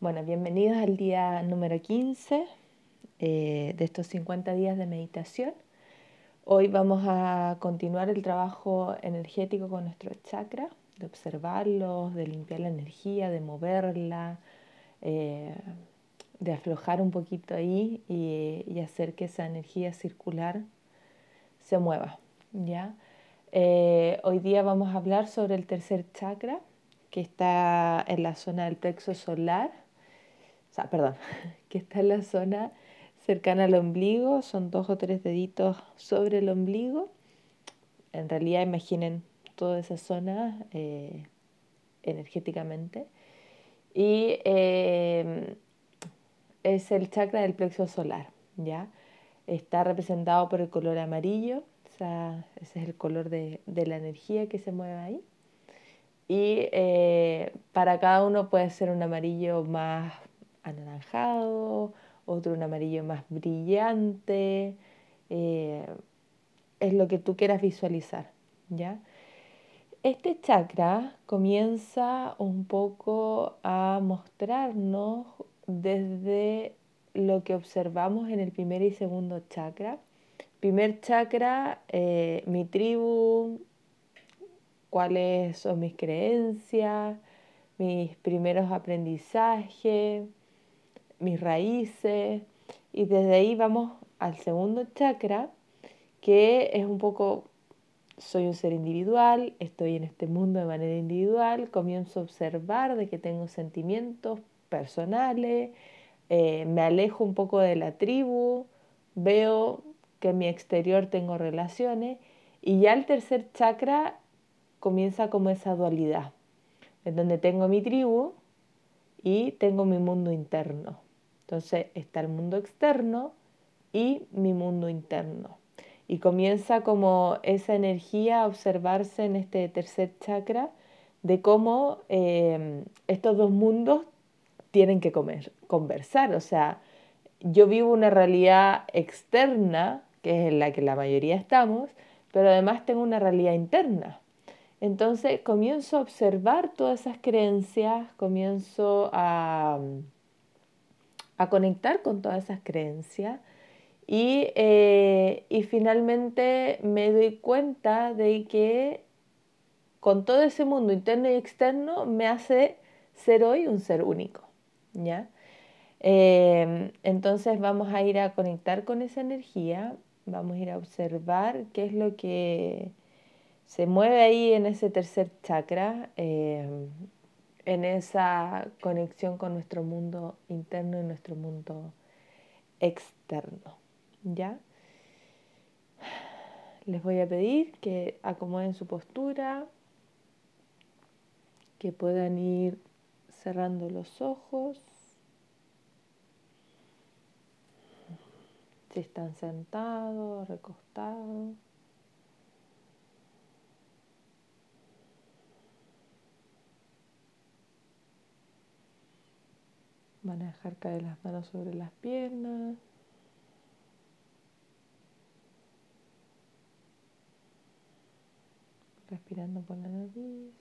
Bueno, bienvenidos al día número 15 eh, de estos 50 días de meditación. Hoy vamos a continuar el trabajo energético con nuestro chakra, de observarlos, de limpiar la energía, de moverla, eh, de aflojar un poquito ahí y, hacer que esa energía circular se mueva. ¿ya? Eh, hoy día vamos a hablar sobre el tercer chakra, que está en la zona del plexo solar perdón, que está en la zona cercana al ombligo, son dos o tres deditos sobre el ombligo. En realidad imaginen toda esa zona eh, energéticamente. Y eh, es el chakra del plexo solar, ¿ya? Está representado por el color amarillo, ese es el color de, la energía que se mueve ahí. Y eh, para cada uno puede ser un amarillo más anaranjado, otro un amarillo más brillante. Eh, es lo que tú quieras visualizar, ¿ya? Este chakra comienza un poco a mostrarnos desde lo que observamos en el primer y segundo chakra. Primer chakra, eh, mi tribu, cuáles son mis creencias, mis primeros aprendizajes, mis raíces y desde ahí vamos al segundo chakra que es un poco soy un ser individual, estoy en este mundo de manera individual, comienzo a observar de que tengo sentimientos personales, eh, me alejo un poco de la tribu, veo que en mi exterior tengo relaciones y ya el tercer chakra comienza como esa dualidad, en donde tengo mi tribu y tengo mi mundo interno. Entonces está el mundo externo y mi mundo interno. Y comienza como esa energía a observarse en este tercer chakra de cómo em, estos dos mundos tienen que comer, conversar. O sea, yo vivo una realidad externa, que es en la que la mayoría estamos, pero además tengo una realidad interna. Entonces comienzo a observar todas esas creencias, comienzo a a conectar con todas esas creencias eh, y, finalmente me doy cuenta de que con todo ese mundo interno y externo me hace ser hoy un ser único, ¿ya? Em, entonces vamos a ir a conectar con esa energía, vamos a ir a observar qué es lo que se mueve ahí en ese tercer chakra. Em, en esa conexión con nuestro mundo interno y nuestro mundo externo. ¿Ya? Les voy a pedir que acomoden su postura, que puedan ir cerrando los ojos. Si están sentados, recostados. Van a dejar caer las manos sobre las piernas. Respirando por la nariz.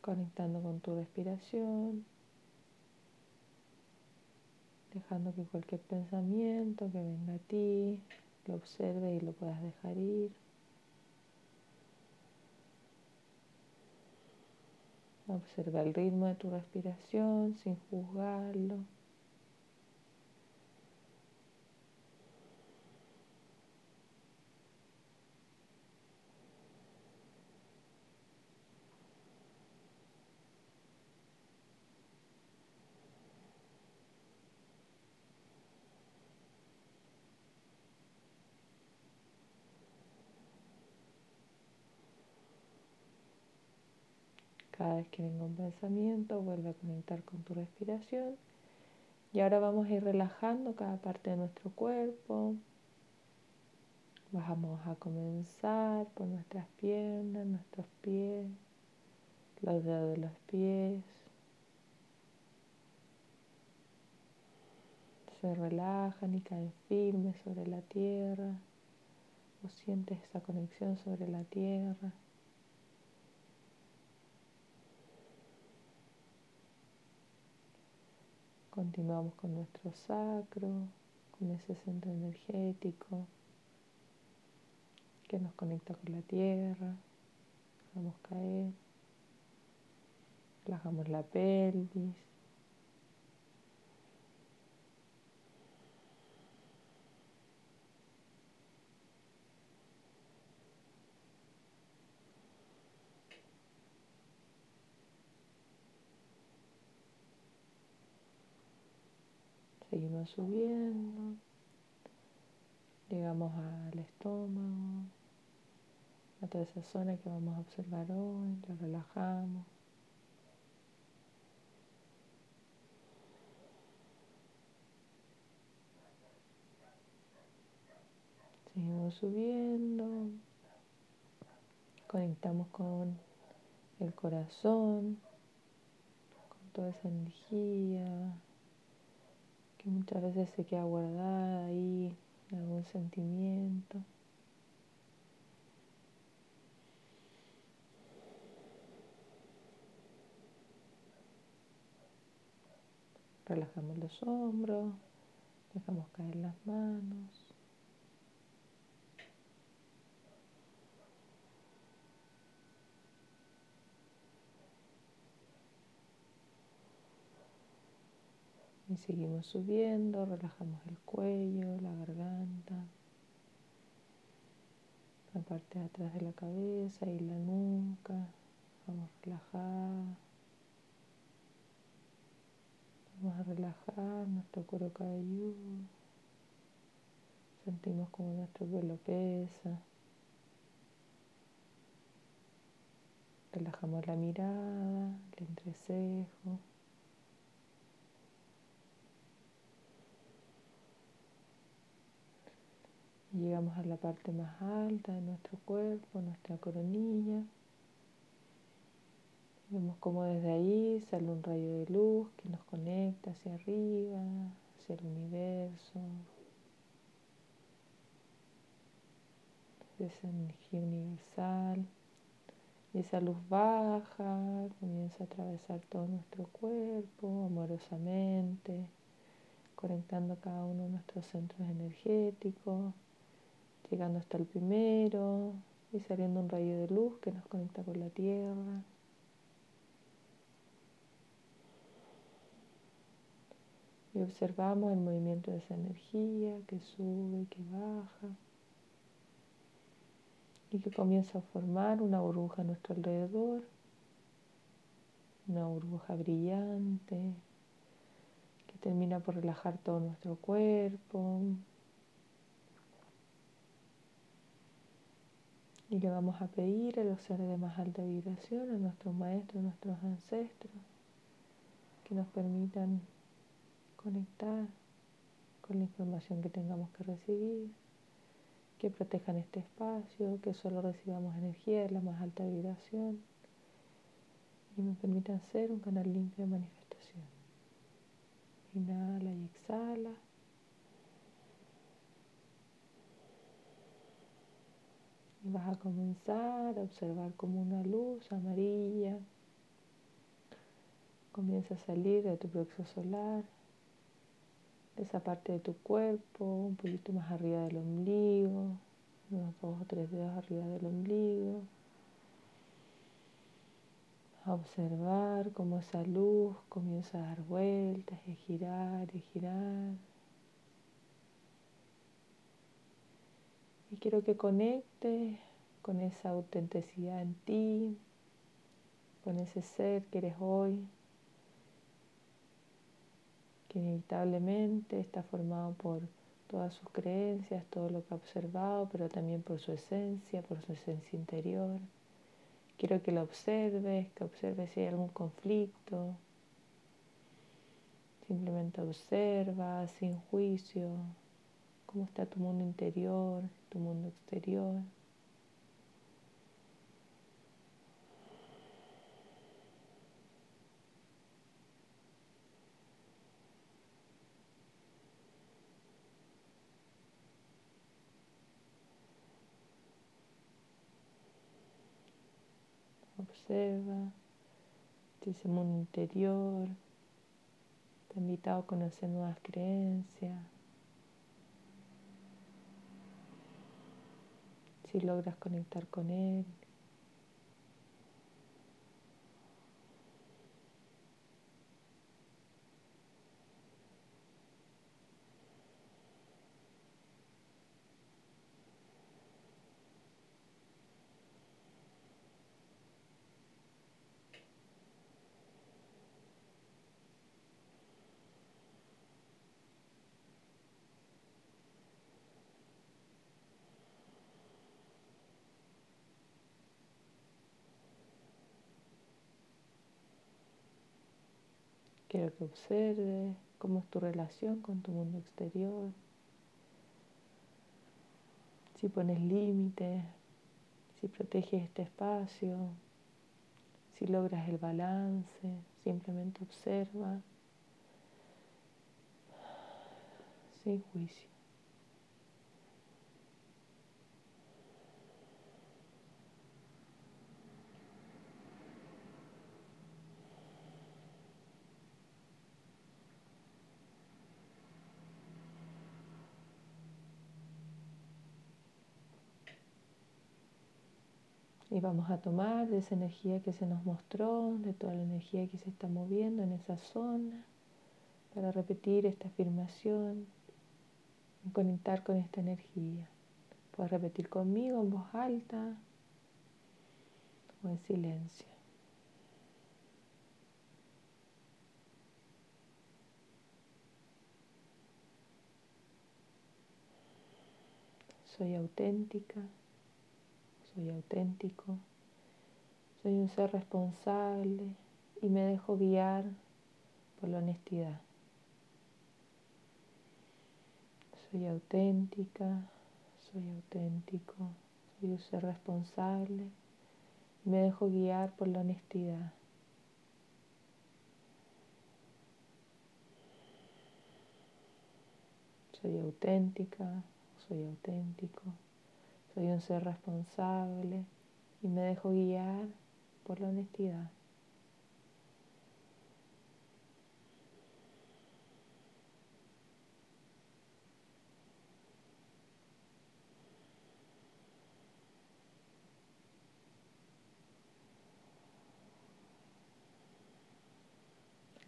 Conectando con tu respiración. Dejando que cualquier pensamiento que venga a ti lo observe y lo puedas dejar ir. Observa el ritmo de tu respiración sin juzgarlo. Cada vez que venga un pensamiento, vuelve a conectar con tu respiración. Y ahora vamos a ir relajando cada parte de nuestro cuerpo. Vamos a comenzar por nuestras piernas, nuestros pies, los dedos de los pies. Se relajan y caen firmes sobre la tierra. O sientes esa conexión sobre la tierra. Continuamos con nuestro sacro, con ese centro energético que nos conecta con la tierra. A caer. Relajamos la pelvis. Seguimos subiendo. Llegamos al estómago, a toda esa zona que vamos a observar hoy. La relajamos. Seguimos subiendo. Conectamos con el corazón, con toda esa energía muchas veces se queda guardada ahí algún sentimiento. Relajamos los hombros, dejamos caer las manos. Y seguimos subiendo, relajamos el cuello, la garganta, la parte de atrás de la cabeza y la nuca. Vamos a relajar. Vamos a relajar nuestro cuero cabelludo. Sentimos como nuestro pelo pesa. Relajamos la mirada, el entrecejo. Llegamos a la parte más alta de nuestro cuerpo, nuestra coronilla. Vemos como desde ahí sale un rayo de luz que nos conecta hacia arriba, hacia el universo. Esa energía universal. Y esa luz baja, comienza a atravesar todo nuestro cuerpo amorosamente, conectando cada uno de nuestros centros energéticos llegando hasta el primero y saliendo un rayo de luz que nos conecta con la tierra. Y observamos el movimiento de esa energía que sube que baja y que comienza a formar una burbuja a nuestro alrededor, una burbuja brillante que termina por relajar todo nuestro cuerpo, Y le vamos a pedir a los seres de más alta vibración, a nuestros maestros, a nuestros ancestros, que nos permitan conectar con la información que tengamos que recibir, que protejan este espacio, que solo recibamos energía de la más alta vibración y me permitan ser un canal limpio de manifestación. Inhala y exhala. Vas a comenzar a observar como una luz amarilla comienza a salir de tu plexo solar, de esa parte de tu cuerpo, un poquito más arriba del ombligo, unos dos o tres dedos arriba del ombligo. A observar cómo esa luz comienza a dar vueltas y girar y girar. Y quiero que conecte con esa autenticidad en ti, con ese ser que eres hoy, que inevitablemente está formado por todas sus creencias, todo lo que ha observado, pero también por su esencia, por su esencia interior. Quiero que lo observes, que observes si hay algún conflicto. Simplemente observa sin juicio cómo está tu mundo interior, tu mundo exterior. Observa ese mundo interior, Te invitado a conocer nuevas creencias. Si logras conectar con él. Quiero que observes cómo es tu relación con tu mundo exterior. Si pones límites, si proteges este espacio, si logras el balance, simplemente observa sin juicio. Y vamos a tomar de esa energía que se nos mostró, de toda la energía que se está moviendo en esa zona, para repetir esta afirmación, conectar con esta energía. Puedes repetir conmigo en voz alta o en silencio. Soy auténtica soy auténtico, soy un ser responsable y me dejo guiar por la honestidad. Soy auténtica, soy auténtico, soy un ser responsable y me dejo guiar por la honestidad. Soy auténtica, soy auténtico. Soy un ser responsable y me dejo guiar por la honestidad.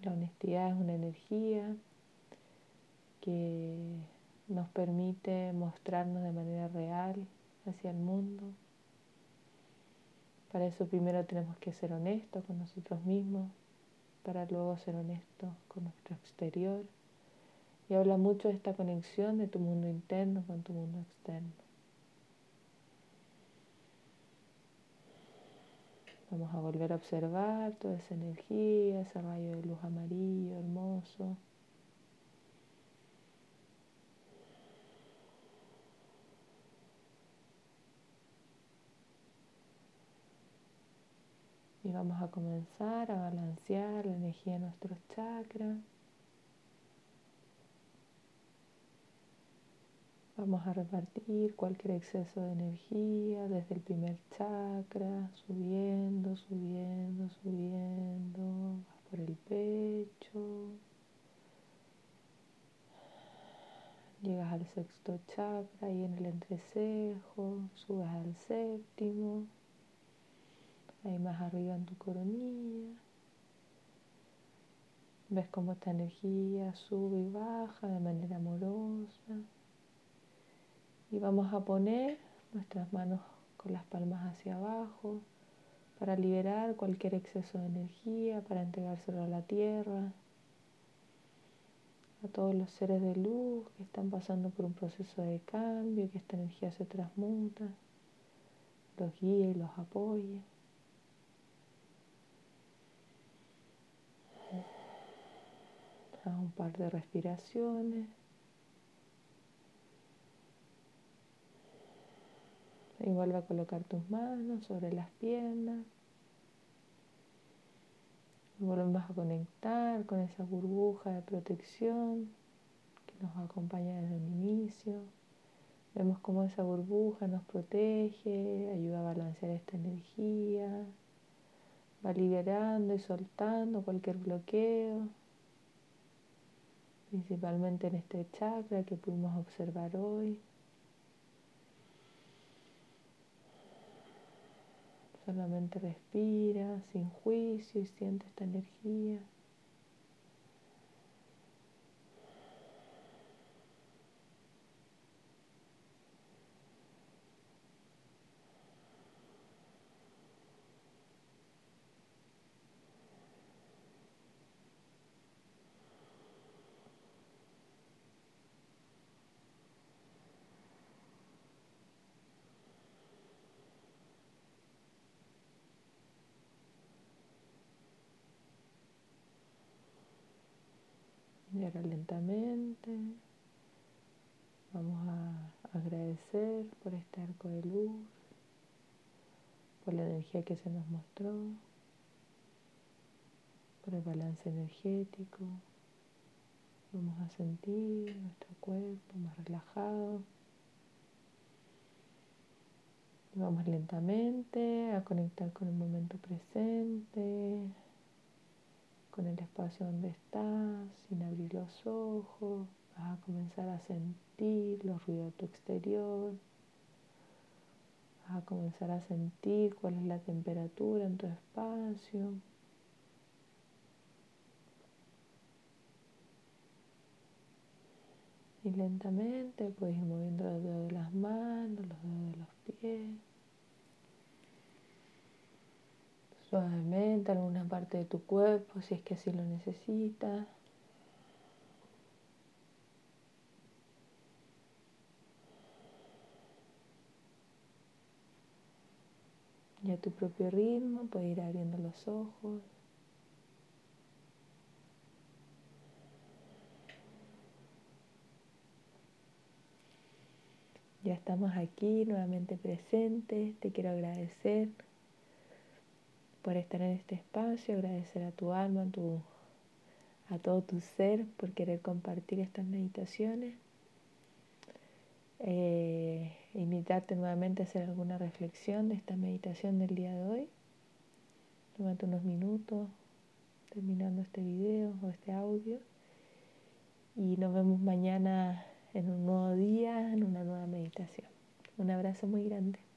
La honestidad es una energía que nos permite mostrarnos de manera real hacia el mundo. Para eso primero tenemos que ser honestos con nosotros mismos, para luego ser honestos con nuestro exterior. Y habla mucho de esta conexión de tu mundo interno con tu mundo externo. Vamos a volver a observar toda esa energía, ese rayo de luz amarillo hermoso. Y vamos a comenzar a balancear la energía de nuestros chakras. Vamos a repartir cualquier exceso de energía desde el primer chakra, subiendo, subiendo, subiendo, por el pecho. Llegas al sexto chakra y en el entrecejo, subes al séptimo ahí más arriba en tu coronilla. Ves cómo esta energía sube y baja de manera amorosa. Y vamos a poner nuestras manos con las palmas hacia abajo para liberar cualquier exceso de energía, para entregárselo a la tierra, a todos los seres de luz que están pasando por un proceso de cambio, que esta energía se transmuta, los guía y los un par de respiraciones. Y vuelve a colocar tus manos sobre las piernas. Y volvemos a conectar con esa burbuja de protección que nos acompaña desde el inicio. Vemos cómo esa burbuja nos protege, ayuda a balancear esta energía, va liberando y soltando cualquier bloqueo. Principalmente en este chakra que pudimos observar hoy. Solamente respira sin juicio y siente esta energía. Y ahora lentamente vamos a agradecer por este arco de luz, por la energía que se nos mostró, por el balance energético. Vamos a sentir nuestro cuerpo más relajado. Vamos lentamente a conectar con el momento presente, con el espacio donde estás, sin abrir los ojos, vas a comenzar a sentir los ruidos de tu exterior, vas a comenzar a sentir cuál es la temperatura en tu espacio. Y lentamente puedes ir moviendo los dedos de las manos, los dedos de los pies. Suavemente alguna parte de tu cuerpo si es que así lo necesitas. Y a tu propio ritmo puedes ir abriendo los ojos. Ya estamos aquí nuevamente presentes. Te quiero agradecer por estar en este espacio, agradecer a tu alma, a, tu, a todo tu ser por querer compartir estas meditaciones. Eh, invitarte nuevamente a hacer alguna reflexión de esta meditación del día de hoy. Tómate unos minutos terminando este video o este audio y nos vemos mañana en un nuevo día, en una nueva meditación. Un abrazo muy grande.